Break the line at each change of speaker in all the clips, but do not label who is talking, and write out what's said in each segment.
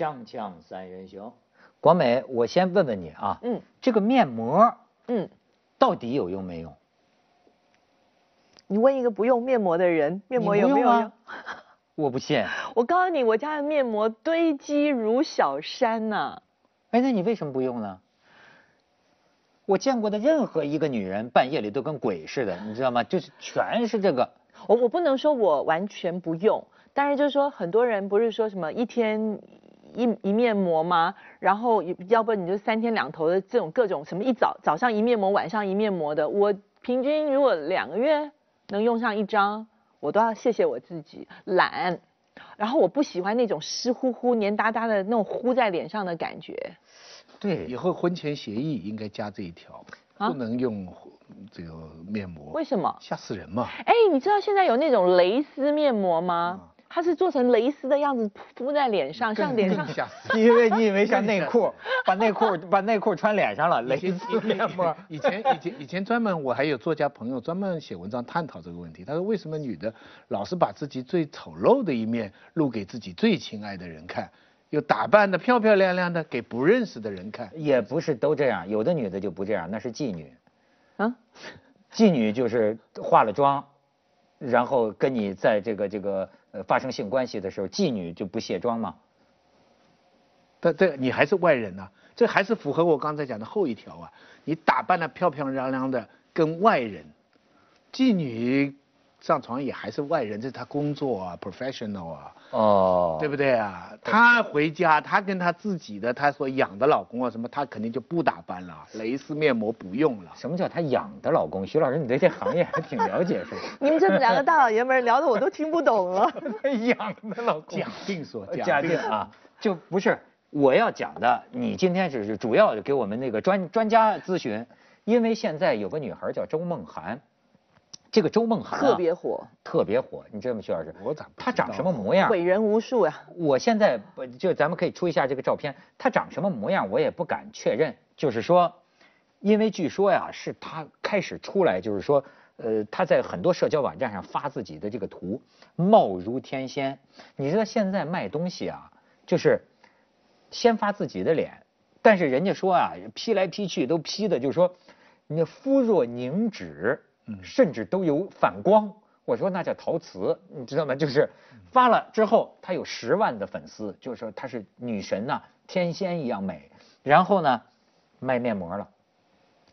锵锵三人行，广美，我先问问你啊，嗯，这个面膜，嗯，到底有用没用？
你问一个不用面膜的人，面膜有没有用？
我不信。
我告诉你，我家的面膜堆积如小山呐。
哎，那你为什么不用呢？我见过的任何一个女人，半夜里都跟鬼似的，你知道吗？就是全是这个。
我我不能说我完全不用，但是就是说很多人不是说什么一天一一面膜吗？然后要不你就三天两头的这种各种什么一早早上一面膜，晚上一面膜的。我平均如果两个月能用上一张，我都要谢谢我自己懒。然后我不喜欢那种湿乎乎、黏哒哒的那种糊在脸上的感觉。
对，以后婚前协议应该加这一条，不能用。这个面膜
为什么
吓死人嘛？
哎，你知道现在有那种蕾丝面膜吗？它是做成蕾丝的样子敷在脸上，像脸上。
吓死！
因为你以为像内裤，把内裤把内裤穿脸上了，蕾丝面膜。
以前以前以前专门我还有作家朋友专门写文章探讨这个问题。他说为什么女的老是把自己最丑陋的一面露给自己最亲爱的人看，又打扮的漂漂亮亮的给不认识的人看？
也不是都这样，有的女的就不这样，那是妓女。啊，妓女就是化了妆，然后跟你在这个这个呃发生性关系的时候，妓女就不卸妆吗？
对对，你还是外人呐，这还是符合我刚才讲的后一条啊，你打扮的漂漂亮亮的跟外人，妓女。上床也还是外人，这是他工作啊，professional 啊，哦，对不对啊？她回家，她跟她自己的她所养的老公啊什么，她肯定就不打扮了，蕾丝面膜不用了。
什么叫她养的老公？徐老师，你对这行业还挺了解是吧？
你们这两个大老爷们聊的我都听不懂了。
养的老公，
假定说，
假定啊，就不是我要讲的。你今天只是主要给我们那个专专家咨询，因为现在有个女孩叫周梦涵。这个周梦涵
特别火，
特别火，你知道吗，徐老师？
我咋？
她长什么模样？
毁人无数呀！
我现在不就咱们可以出一下这个照片，他长什么模样我也不敢确认。就是说，因为据说呀，是他开始出来，就是说，呃，他在很多社交网站上发自己的这个图，貌如天仙。你知道现在卖东西啊，就是先发自己的脸，但是人家说啊，P 来 P 去都 P 的，就是说，你肤若凝脂。甚至都有反光，我说那叫陶瓷，你知道吗？就是发了之后，她有十万的粉丝，就是说她是女神呐，天仙一样美。然后呢，卖面膜了。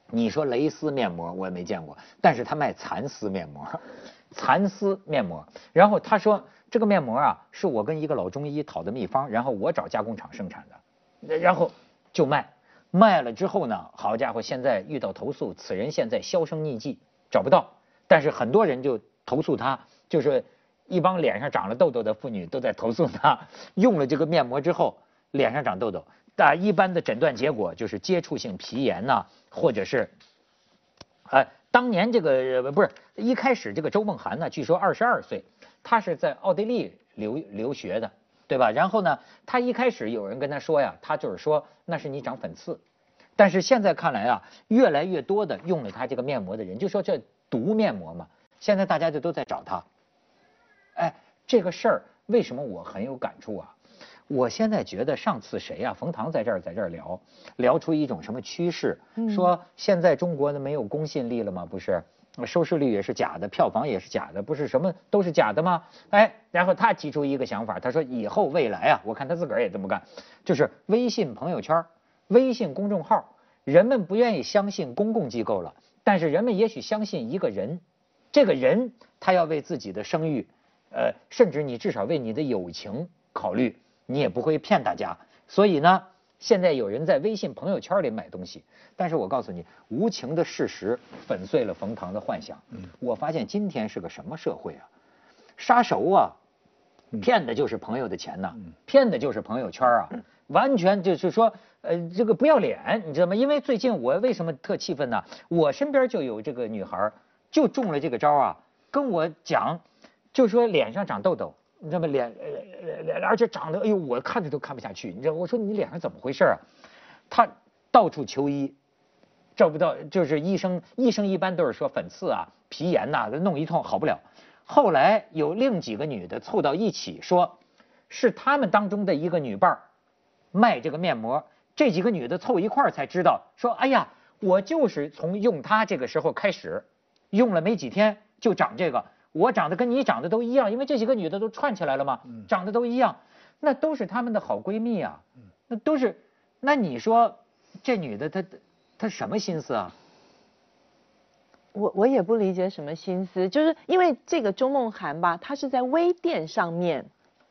你说蕾丝面膜我也没见过，但是她卖蚕丝面膜，蚕丝面膜。然后她说这个面膜啊，是我跟一个老中医讨的秘方，然后我找加工厂生产的，然后就卖。卖了之后呢，好家伙，现在遇到投诉，此人现在销声匿迹。找不到，但是很多人就投诉他，就是一帮脸上长了痘痘的妇女都在投诉他，用了这个面膜之后脸上长痘痘。但一般的诊断结果就是接触性皮炎呐，或者是，呃，当年这个不是一开始这个周梦涵呢，据说二十二岁，她是在奥地利留留学的，对吧？然后呢，她一开始有人跟她说呀，她就是说那是你长粉刺。但是现在看来啊，越来越多的用了他这个面膜的人，就说这毒面膜嘛。现在大家就都在找他。哎，这个事儿为什么我很有感触啊？我现在觉得上次谁呀，冯唐在这儿在这儿聊，聊出一种什么趋势，说现在中国的没有公信力了吗？不是，收视率也是假的，票房也是假的，不是什么都是假的吗？哎，然后他提出一个想法，他说以后未来啊，我看他自个儿也这么干，就是微信朋友圈。微信公众号，人们不愿意相信公共机构了，但是人们也许相信一个人，这个人他要为自己的声誉，呃，甚至你至少为你的友情考虑，你也不会骗大家。所以呢，现在有人在微信朋友圈里买东西，但是我告诉你，无情的事实粉碎了冯唐的幻想。我发现今天是个什么社会啊？杀熟啊，骗的就是朋友的钱呐，骗的就是朋友圈啊。完全就是说，呃，这个不要脸，你知道吗？因为最近我为什么特气愤呢？我身边就有这个女孩，就中了这个招啊，跟我讲，就说脸上长痘痘，你知道吗？脸，脸而且长得，哎呦，我看着都看不下去，你知道？我说你脸上怎么回事啊？她到处求医，找不到，就是医生，医生一般都是说粉刺啊、皮炎呐，弄一通好不了。后来有另几个女的凑到一起说，是她们当中的一个女伴儿。卖这个面膜，这几个女的凑一块儿才知道，说哎呀，我就是从用它这个时候开始，用了没几天就长这个，我长得跟你长得都一样，因为这几个女的都串起来了嘛，长得都一样，那都是她们的好闺蜜啊，那都是，那你说这女的她她什么心思啊？
我我也不理解什么心思，就是因为这个周梦涵吧，她是在微店上面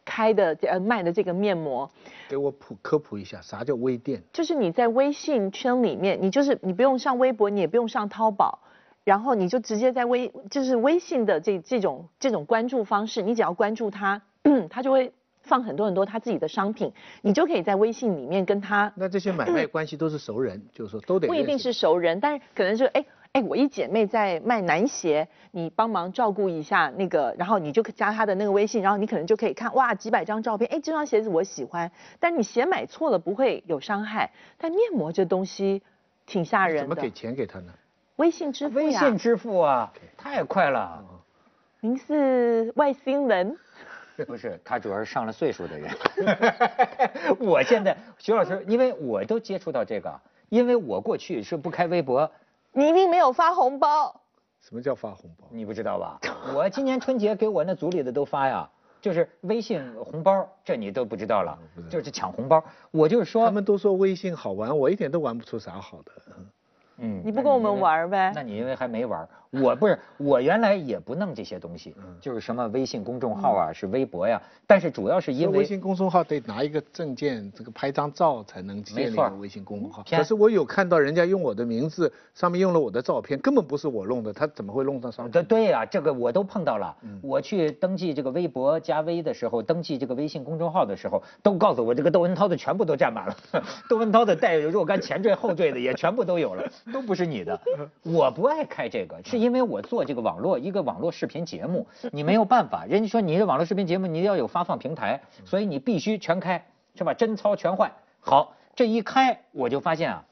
开的呃卖的这个面膜，
给我普科普一下，啥叫微店？
就是你在微信圈里面，你就是你不用上微博，你也不用上淘宝，然后你就直接在微就是微信的这这种这种关注方式，你只要关注他，他就会放很多很多他自己的商品，你就可以在微信里面跟他
那这些买卖关系都是熟人，就是说都得
不一定是熟人，但是可能就哎哎，我一姐妹在卖男鞋，你帮忙照顾一下那个，然后你就加她的那个微信，然后你可能就可以看哇几百张照片，哎这双鞋子我喜欢，但你鞋买错了不会有伤害，但面膜这东西挺吓人的
怎么给，钱给他呢？
微信支付呀，
微信支付啊，太快了。
您是外星人，
不是，他主要是上了岁数的人。我现在徐老师，因为我都接触到这个，因为我过去是不开微博，
你一定没有发红包，
什么叫发红包？
你不知道吧？我今年春节给我那组里的都发呀，就是微信红包，这你都不知道了，就是抢红包。我就是说，
他们都说微信好玩，我一点都玩不出啥好的。
嗯
你不跟我们玩呗
那你因为还没玩，我不是，我原来也不弄这些东西，就是什么微信公众号啊，是微博呀，但是主要是因为
微信公众号得拿一个证件，这个拍张照才能建立一个微信公众号。可是我有看到人家用我的名字，上面用了我的照片，根本不是我弄的，他怎么会弄到上
对
面？
对呀、这个我都碰到了。
嗯
我去登记这个微博加微的时候，登记这个微信公众号的时候，都告诉我这个窦文涛的全部都占满了，窦文涛的带有若干前缀后缀的也全部都有了，都不是你的。我不爱开这个，是因为我做这个网络一个网络视频节目，你没有办法，人家说你这网络视频节目你要有发放平台，所以你必须全开，是吧？真操全换。好，这一开我就发现啊。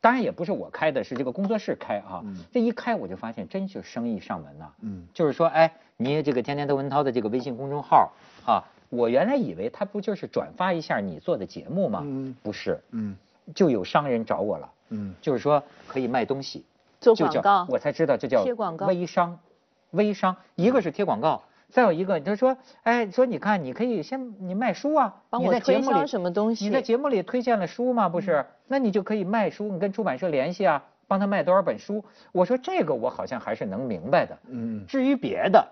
当然也不是我开的，是这个工作室开啊。这一开我就发现，真是生意上门呐、
嗯
就是说，哎，你这个天天窦文涛的这个微信公众号啊，我原来以为他不就是转发一下你做的节目吗？
嗯
不是，
嗯
就有商人找我了，
嗯
就是说可以卖东西，
做广告，
我才知道这叫
贴广告
微商，微商，一个是贴广告。再有一个，他说，哎，说你看，你可以先你卖书啊，你
帮我
在节目里
推销什么东西
你在节目里推荐了书吗？不是，那你就可以卖书，你跟出版社联系啊，帮他卖多少本书。我说这个我好像还是能明白的。
嗯
至于别的，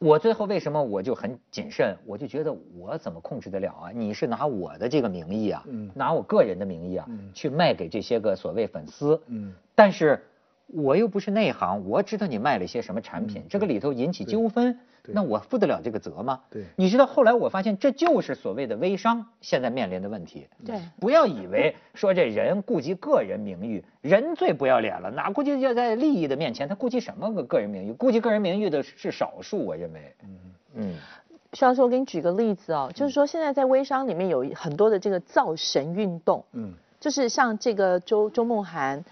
我最后为什么我就很谨慎？我就觉得我怎么控制得了啊？你是拿我的这个名义啊，
嗯
拿我个人的名义啊，
嗯
去卖给这些个所谓粉丝，
嗯
但是我又不是内行，我知道你卖了些什么产品，这个里头引起纠纷，那我负得了这个责吗？
对
你知道后来我发现这就是所谓的微商现在面临的问题。
对
不要以为说这人顾及个人名誉，人最不要脸了，哪顾及要在利益的面前，他顾及什么个个人名誉？顾及个人名誉的是少数，我认为。嗯嗯
徐老师，我给你举个例子哦，就是说现在在微商里面有很多的这个造神运动，
嗯
就是像这个周周梦涵，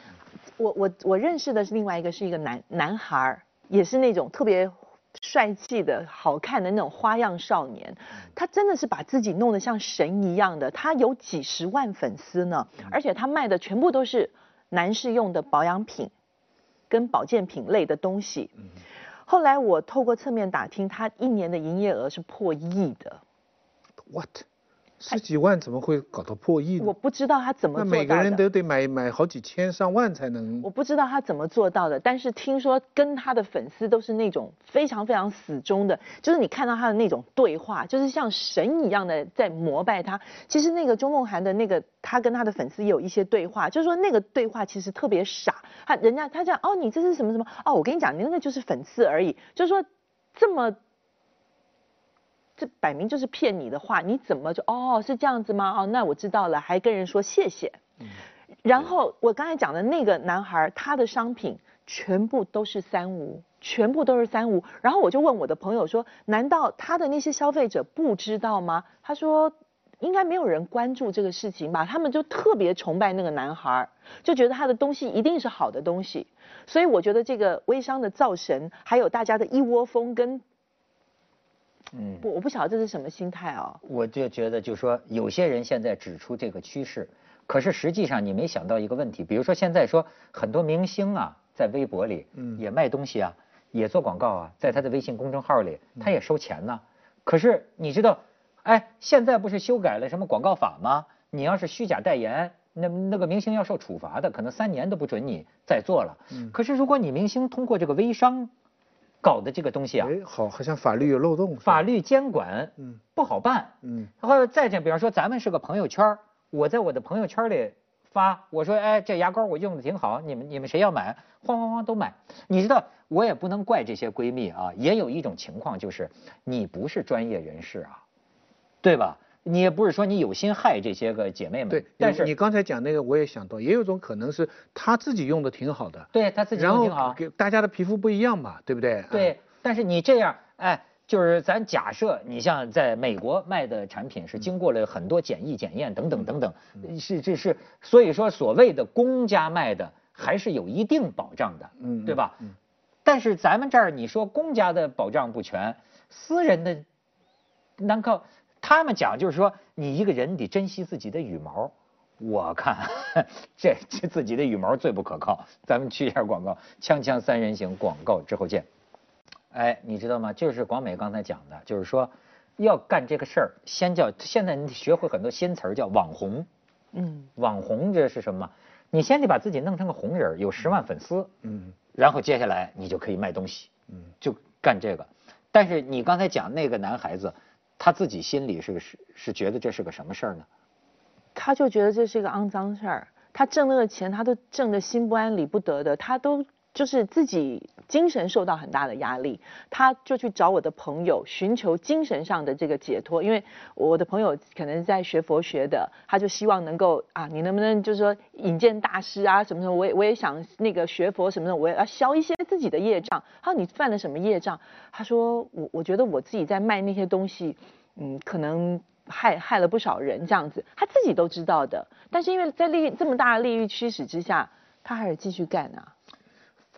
我我我认识的是另外一个是一个男男孩儿，也是那种特别帅气的好看的那种花样少年，他真的是把自己弄得像神一样的，他有几十万粉丝呢，而且他卖的全部都是男士用的保养品跟保健品类的东西。后来我透过侧面打听，他一年的营业额是破亿的
，，what？十几万怎么会搞到破亿呢？
我不知道他怎么
那
做到的。
每个人都得买买好几千上万才能
我不知道他怎么做到的，但是听说跟他的粉丝都是那种非常非常死忠的，就是你看到他的那种对话，就是像神一样的在膜拜他。其实那个周梦涵的那个，他跟他的粉丝也有一些对话，就是说那个对话其实特别傻，他人家他讲哦你这是什么什么哦我跟你讲你那个就是粉刺而已，就是说这么。这摆明就是骗你的话，你怎么就哦是这样子吗？哦，那我知道了，还跟人说谢谢。嗯然后我刚才讲的那个男孩，他的商品全部都是三无，全部都是三无。然后我就问我的朋友说，难道他的那些消费者不知道吗？他说。应该没有人关注这个事情吧？他们就特别崇拜那个男孩，就觉得他的东西一定是好的东西。所以我觉得这个微商的造神，还有大家的一窝蜂跟嗯，不，我不晓得这是什么心态哦。
我就觉得，就是说，有些人现在指出这个趋势，可是实际上你没想到一个问题，比如说现在说很多明星啊，在微博里也卖东西啊，也做广告啊，在他的微信公众号里他也收钱呢。可是你知道，哎，现在不是修改了什么广告法吗？你要是虚假代言，那那个明星要受处罚的，可能三年都不准你再做了。可是如果你明星通过这个微商。搞的这个东西啊，
哎，好，好像法律有漏洞，
法律监管，嗯，不好办，嗯，然后再这，比方说咱们是个朋友圈，我在我的朋友圈里发，我说，哎，这牙膏我用的挺好，你们你们谁要买，哗哗哗都买。你知道，我也不能怪这些闺蜜啊，也有一种情况就是你不是专业人士啊，对吧？你也不是说你有心害这些个姐妹们，
对，但是你刚才讲那个，我也想到，也有种可能是他自己用的挺好的，
对他自己用挺好，
给大家的皮肤不一样嘛，对不对？
对，但是你这样，哎，就是咱假设你像在美国卖的产品是经过了很多检疫检验等等等等，是这是，所以说所谓的公家卖的还是有一定保障的，嗯，对吧？嗯，但是咱们这儿你说公家的保障不全，私人的难靠。他们讲就是说，你一个人得珍惜自己的羽毛。我看 这这自己的羽毛最不可靠。咱们去一下广告，锵锵三人行广告之后见。哎，你知道吗？就是广美刚才讲的，就是说要干这个事儿，先叫现在你学会很多新词儿，叫网红。嗯，网红这是什么？你先得把自己弄成个红人，有十万粉丝。嗯，然后接下来你就可以卖东西。嗯，就干这个。但是你刚才讲那个男孩子。他自己心里是是是觉得这是个什么事儿呢？
他就觉得这是一个肮脏事儿，他挣那个钱，他都挣得心不安理不得的，他都。就是自己精神受到很大的压力，他就去找我的朋友寻求精神上的这个解脱。因为我的朋友可能在学佛学的，他就希望能够啊，你能不能就是说引荐大师啊什么什么？我也我也想那个学佛什么的，我也要消一些自己的业障。他说你犯了什么业障？他说我我觉得我自己在卖那些东西，嗯，可能害害了不少人这样子，他自己都知道的。但是因为在利这么大的利益驱使之下，他还是继续干啊。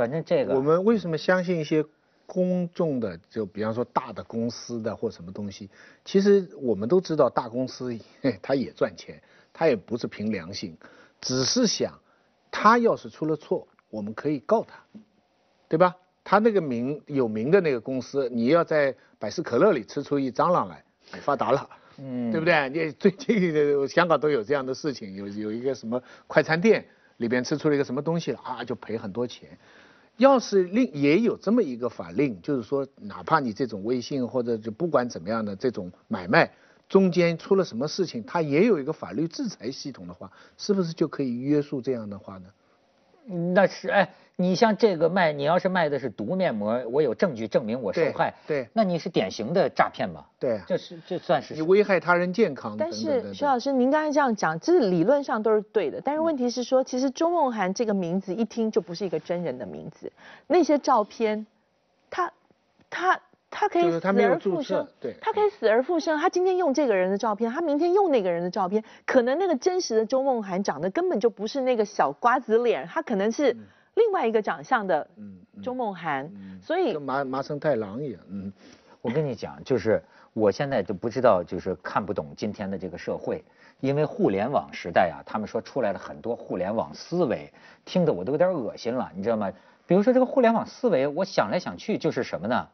反正这个，
我们为什么相信一些公众的，就比方说大的公司的或什么东西？其实我们都知道，大公司 他也赚钱，他也不是凭良心，只是想，他要是出了错，我们可以告他，对吧？他那个名有名的那个公司，你要在百事可乐里吃出一蟑螂来，发达了，嗯，对不对？你最近 的香港都有这样的事情，有有一个什么快餐店里边吃出了一个什么东西了啊，就赔很多钱。要是另也有这么一个法令，就是说，哪怕你这种微信或者就不管怎么样的这种买卖，中间出了什么事情，它也有一个法律制裁系统的话，是不是就可以约束这样的话呢？
那是哎，你像这个卖，你要是卖的是毒面膜，我有证据证明我受害，
对，
那你是典型的诈骗吧？
对，
这是这算是
你危害他人健康。
但是徐老师，您刚才这样讲，这是理论上都是对的，但是问题是说，其实周梦涵这个名字一听就不是一个真人的名字，那些照片，他他。他可以死而复生，
对，
他可以死而复生。他今天用这个人的照片，他明天用那个人的照片，可能那个真实的周梦涵长得根本就不是那个小瓜子脸，他可能是另外一个长相的周梦涵。所以
跟麻麻生太郎一样。
嗯，我跟你讲，就是我现在就不知道，就是看不懂今天的这个社会，因为互联网时代啊，他们说出来了很多互联网思维，听得我都有点恶心了，你知道吗？比如说这个互联网思维，我想来想去就是什么呢？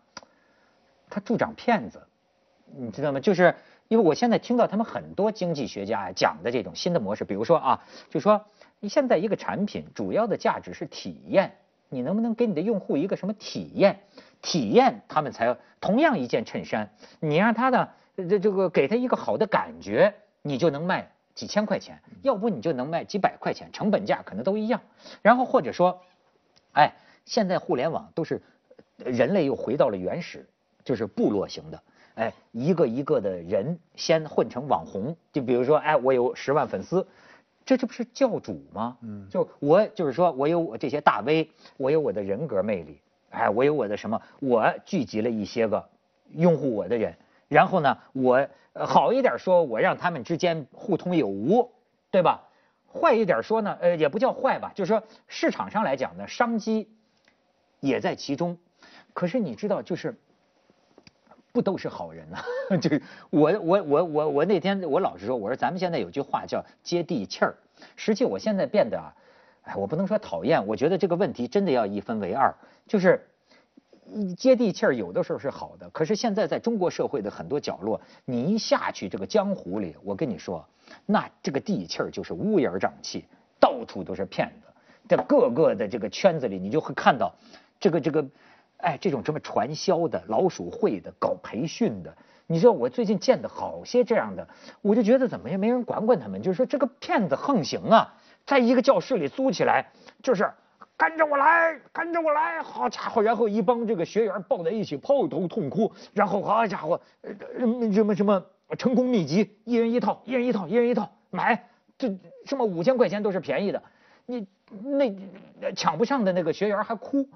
他助长骗子，你知道吗？就是因为我现在听到他们很多经济学家讲的这种新的模式，比如说啊，就说你现在一个产品主要的价值是体验，你能不能给你的用户一个什么体验？体验他们才同样一件衬衫，你让他呢这这个给他一个好的感觉，你就能卖几千块钱，要不你就能卖几百块钱，成本价可能都一样。然后或者说，哎，现在互联网都是人类又回到了原始。就是部落型的，哎，一个一个的人先混成网红，就比如说，哎，我有十万粉丝，这这不是教主吗？嗯，就我就是说我有我这些大 V，我有我的人格魅力，哎，我有我的什么，我聚集了一些个拥护我的人，然后呢，我好一点说，我让他们之间互通有无，对吧？坏一点说呢，呃，也不叫坏吧，就是说市场上来讲呢，商机也在其中。可是你知道，就是。不都是好人呐、就我我我我我那天我老实说，我说咱们现在有句话叫接地气儿。实际我现在变得啊，哎，我不能说讨厌，我觉得这个问题真的要一分为二，就是。接地气儿有的时候是好的，可是现在在中国社会的很多角落，你一下去这个江湖里，我跟你说，那这个地气儿就是乌烟瘴气，到处都是骗子，在各个的这个圈子里，你就会看到这个这个，哎，这种什么传销的、老鼠会的、搞培训的，你知道我最近见的好些这样的，我就觉得怎么也没人管管他们，就是说这个骗子横行啊，在一个教室里租起来，就是。跟着我来，跟着我来，好家伙！然后一帮这个学员抱在一起抱头痛哭，然后好家伙，呃什么什么成功秘籍，一人一套，一人一套，一人一套，买，这什么五千块钱都是便宜的，你那抢不上的那个学员还哭，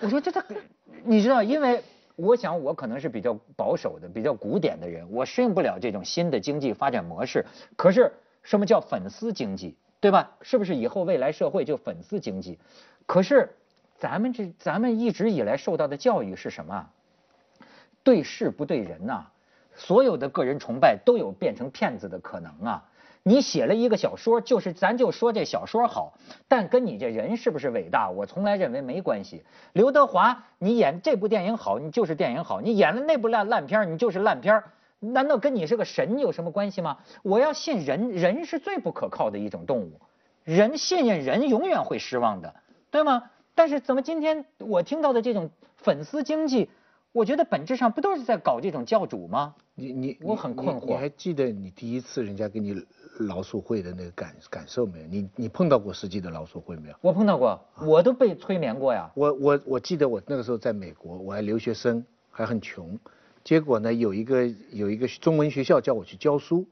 我说这他，你知道，因为我想我可能是比较保守的、比较古典的人，我适应不了这种新的经济发展模式。可是什么叫粉丝经济，对吧？是不是以后未来社会就粉丝经济？可是，咱们这咱们一直以来受到的教育是什么？对事不对人呐、所有的个人崇拜都有变成骗子的可能啊！你写了一个小说，就是咱就说这小说好，但跟你这人是不是伟大，我从来认为没关系。刘德华，你演这部电影好，你就是电影好；你演了那部烂烂片，你就是烂片。难道跟你是个神有什么关系吗？我要信人，人是最不可靠的一种动物，人信任人永远会失望的。对吗？但是怎么今天我听到的这种粉丝经济，我觉得本质上不都是在搞这种教主吗？
你你
我很困惑
你你还记得你第一次人家给你老鼠会的那个感感受没有？你你碰到过实际的老鼠会没有？
我碰到过，我都被催眠过呀。
我我我记得我那个时候在美国，我还留学生，还很穷，结果呢有一个有一个中文学校叫我去教书，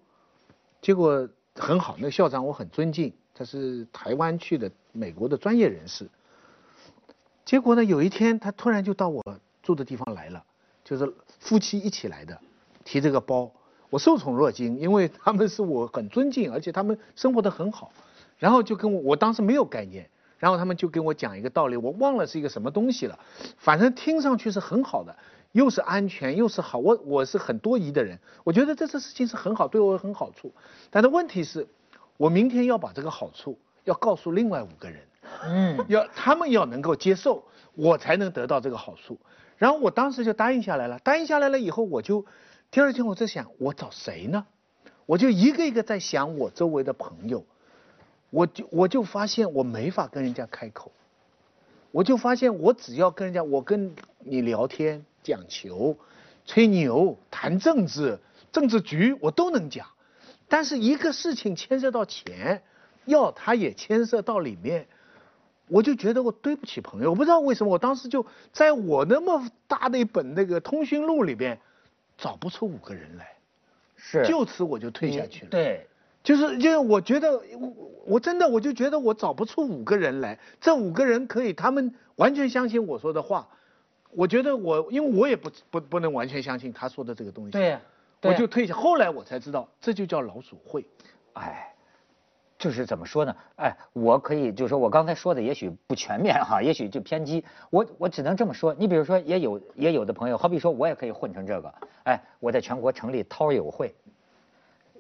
结果很好，那个校长我很尊敬，他是台湾去的美国的专业人士。结果呢有一天他突然就到我住的地方来了，就是夫妻一起来的，提这个包，我受宠若惊，因为他们是我很尊敬，而且他们生活的很好，然后就跟我，我当时没有概念。然后他们就跟我讲一个道理，我忘了是一个什么东西了，反正听上去是很好的，又是安全又是好，我我是很多疑的人，我觉得这次事情是很好，对我有很好处，但是问题是，我明天要把这个好处要告诉另外五个人，
嗯，
要他们要能够接受，我才能得到这个好处。然后我当时就答应下来了，答应下来了以后，我就第二天我在想，我找谁呢？我就一个一个在想我周围的朋友。我就我就发现我没法跟人家开口，我就发现我只要跟人家我跟你聊天讲球、吹牛、谈政治、政治局我都能讲，但是一个事情牵涉到钱，要他也牵涉到里面，我就觉得我对不起朋友。我不知道为什么，我当时就在我那么大的一本那个通讯录里边，找不出五个人来，
是
就此我就退下去了。
对，
就是就是，我觉得我我真的我就觉得我找不出五个人来，这五个人可以，他们完全相信我说的话。我觉得我，因为我也不不不能完全相信他说的这个东西。
对
我就退下。后来我才知道，这就叫老鼠会。
哎，就是怎么说呢？哎，我可以就是说我刚才说的也许不全面哈，也许就偏激。我我只能这么说。你比如说，也有也有的朋友，好比说我也可以混成这个。哎，我在全国成立涛友会，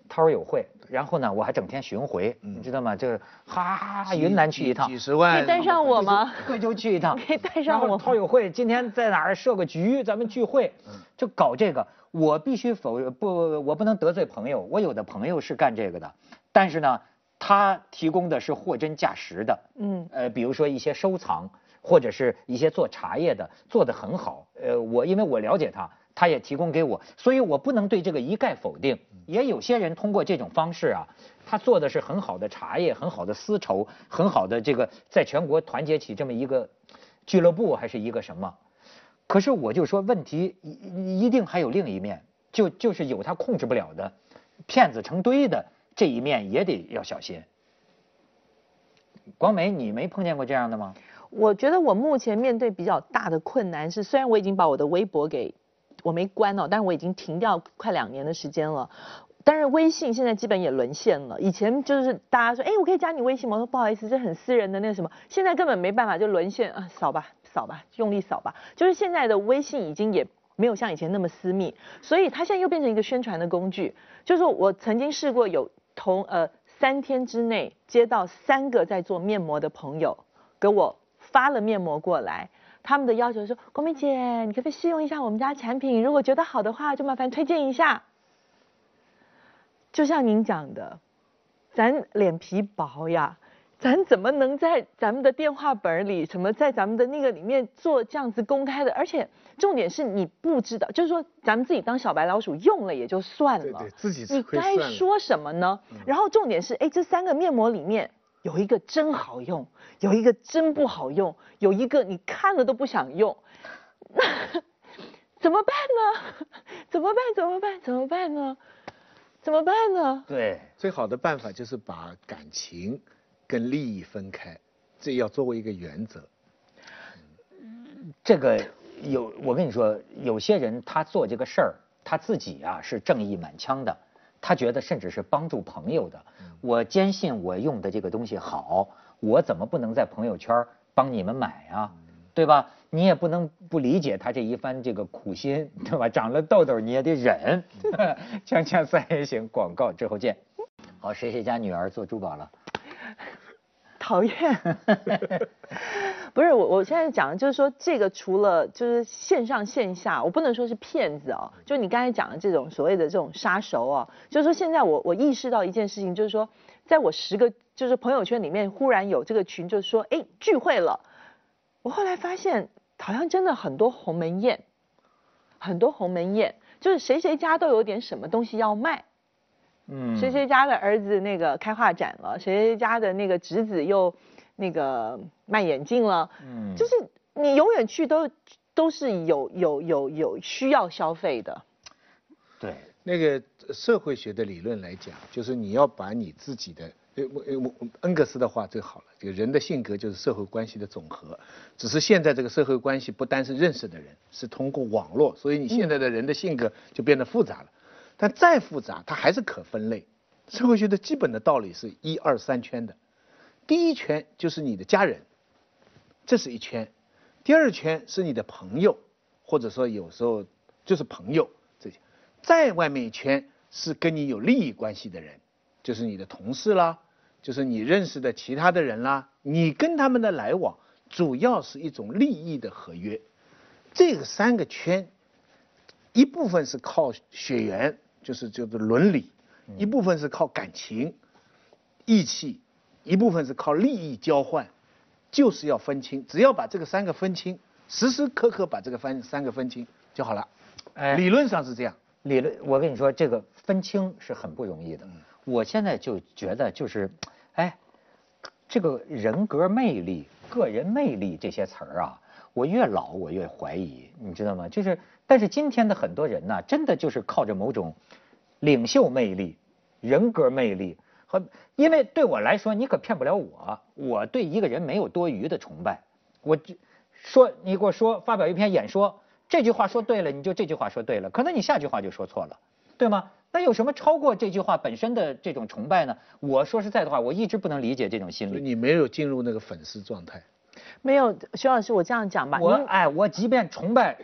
涛友会，然后呢，我还整天巡回，你知道吗？就是哈哈云南去一趟
几，十万。
可以带上我吗？
贵州去一趟，
可以带上我吗？
涛友会今天在哪儿设个局，咱们聚会，就搞这个。我必须否不，我不能得罪朋友。我有的朋友是干这个的，但是呢，他提供的是货真价实的。
嗯
呃，比如说一些收藏，或者是一些做茶叶的，做得很好。呃，我因为我了解他，他也提供给我，所以我不能对这个一概否定。也有些人通过这种方式啊，他做的是很好的茶叶，很好的丝绸，很好的这个在全国团结起这么一个俱乐部，还是一个什么？可是我就说，问题一一定还有另一面，就就是有他控制不了的，骗子成堆的这一面也得要小心。广美，你没碰见过这样的吗？
我觉得我目前面对比较大的困难是，虽然我已经把我的微博给我没关哦，但是我已经停掉快两年的时间了。但是微信现在基本也沦陷了。以前就是大家说，哎，我可以加你微信吗？我说不好意思，这很私人的那个什么。现在根本没办法，就沦陷啊，扫吧，扫吧，用力扫吧。就是现在的微信已经也没有像以前那么私密，所以它现在又变成一个宣传的工具。就是我曾经试过有同呃三天之内接到三个在做面膜的朋友给我发了面膜过来，他们的要求说：国美姐，你可不可以试用一下我们家产品？如果觉得好的话，就麻烦推荐一下。就像您讲的，咱脸皮薄呀，咱怎么能在咱们的电话本里，什么在咱们的那个里面做这样子公开的？而且重点是你不知道，就是说咱们自己当小白老鼠用了也就算了，
对对自己吃
你该
亏算了
说什么呢？然后重点是，哎，这三个面膜里面有一个真好用，有一个真不好用，有一个你看了都不想用，那 怎么办呢？怎么办？怎么办？怎么办呢？怎么办呢？
对，
最好的办法就是把感情跟利益分开，这要作为一个原则。
这个有我跟你说，有些人他做这个事儿，他自己啊是正义满腔的，他觉得甚至是帮助朋友的。我坚信我用的这个东西好，我怎么不能在朋友圈帮你们买啊？对吧？你也不能不理解他这一番这个苦心，对吧？长了痘痘你也得忍。锵锵三人行，广告之后见。好，谁谁家女儿做珠宝了？
讨厌。不是我，我现在讲的就是说，这个除了就是线上线下，我不能说是骗子哦，就你刚才讲的这种所谓的这种杀熟哦，就是说现在我我意识到一件事情，就是说，在我十个就是朋友圈里面，忽然有这个群，就是说，哎，聚会了，我后来发现好像真的很多鸿门宴，很多鸿门宴，就是谁谁家都有点什么东西要卖。
嗯。
谁谁家的儿子那个开画展了，谁谁家的那个侄子又那个卖眼镜了，
嗯。
就是你永远去都都是有有有有需要消费的，
对，
那个社会学的理论来讲，就是你要把你自己的，呃，我呃我恩格斯的话最好了，这个人的性格就是社会关系的总和，只是现在这个社会关系不单是认识的人，是通过网络，所以你现在的人的性格就变得复杂了。但再复杂，它还是可分类。社会学的基本的道理是一二三圈的，第一圈就是你的家人，这是一圈；第二圈是你的朋友，或者说有时候就是朋友这些。再外面一圈是跟你有利益关系的人，就是你的同事啦，就是你认识的其他的人啦，你跟他们的来往主要是一种利益的合约。这个三个圈，一部分是靠血缘，就是就是伦理；一部分是靠感情、义气；一部分是靠利益交换，就是要分清。只要把这个三个分清，时时刻刻把这个分三个分清就好了。
哎
理论上是这样。
理论，我跟你说，这个分清是很不容易的。我现在就觉得，就是，哎，这个人格魅力、个人魅力这些词儿啊，我越老我越怀疑，你知道吗？就是，但是今天的很多人呢，真的就是靠着某种领袖魅力、人格魅力和，因为对我来说，你可骗不了我，我对一个人没有多余的崇拜，我只说你给我说发表一篇演说，这句话说对了，你就这句话说对了，可能你下句话就说错了，对吗？那有什么超过这句话本身的这种崇拜呢？我说实在的话，我一直不能理解这种心理。
你没有进入那个粉丝状态。
没有徐老师，我这样讲吧，
我哎，我即便崇拜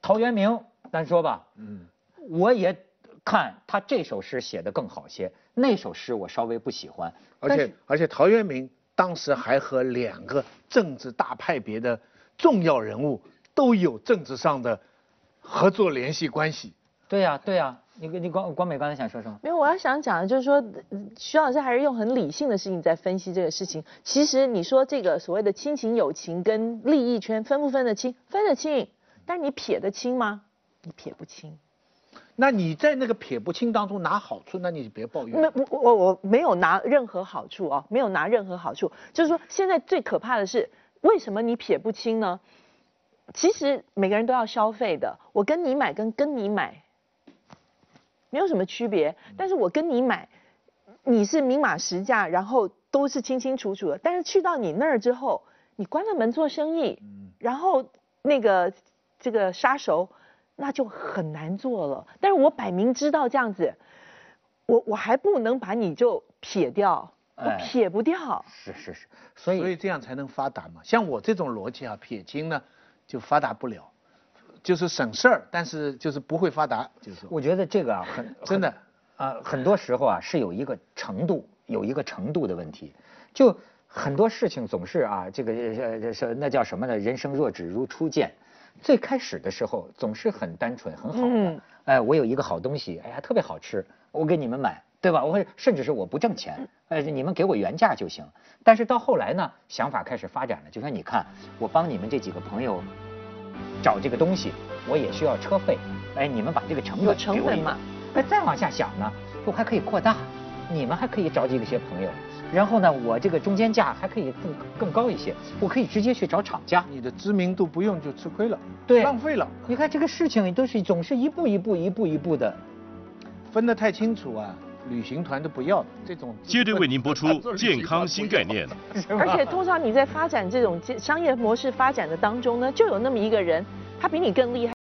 陶渊明，咱说吧，
嗯，
我也看他这首诗写的更好些，那首诗我稍微不喜欢。
而且而且陶渊明当时还和两个政治大派别的重要人物都有政治上的合作联系关系。
对呀、对呀、你你光光美刚才想说什么？
没有，我要想讲的就是说，嗯徐老师还是用很理性的事情在分析这个事情。其实你说这个所谓的亲情、友情跟利益圈分不分得清？分得清，但你撇得清吗？你撇不清。
那你在那个撇不清当中拿好处，那你就别抱怨。
没，我我我没有拿任何好处哦，没有拿任何好处。就是说，现在最可怕的是，为什么你撇不清呢？其实每个人都要消费的，我跟你买跟跟你买没有什么区别，但是我跟你买，你是明码实价，然后都是清清楚楚的。但是去到你那儿之后，你关了门做生意，然后那个这个杀手，那就很难做了。但是我摆明知道这样子，我我还不能把你就撇掉，我
哎
撇不掉。
是是是，所以
所以这样才能发达嘛。像我这种逻辑啊，撇清呢就发达不了。就是省事儿，但是就是不会发达，就是
我觉得这个啊很
真的
很啊、很多时候啊是有一个程度，有一个程度的问题，就很多事情总是啊这个呃是那叫什么呢？人生若只如初见。最开始的时候总是很单纯很好的，
嗯
哎，我有一个好东西，哎呀特别好吃，我给你们买，对吧？我会甚至是我不挣钱，哎，你们给我原价就行。但是到后来呢，想法开始发展了，就说你看我帮你们这几个朋友找这个东西，我也需要车费，哎，你们把这个成本
成本嘛？
哎，再往下想呢，我还可以扩大，你们还可以找几个些朋友，然后呢，我这个中间价还可以更更高一些，我可以直接去找厂家。
你的知名度不用就吃亏了，
对
浪费了，
你看这个事情都是总是一步一步一步一步的，
分得太清楚啊，旅行团都不要这种。
接着为您播出 健康新概念。
而且通常你在发展这种商业模式发展的当中呢，就有那么一个人，他比你更厉害。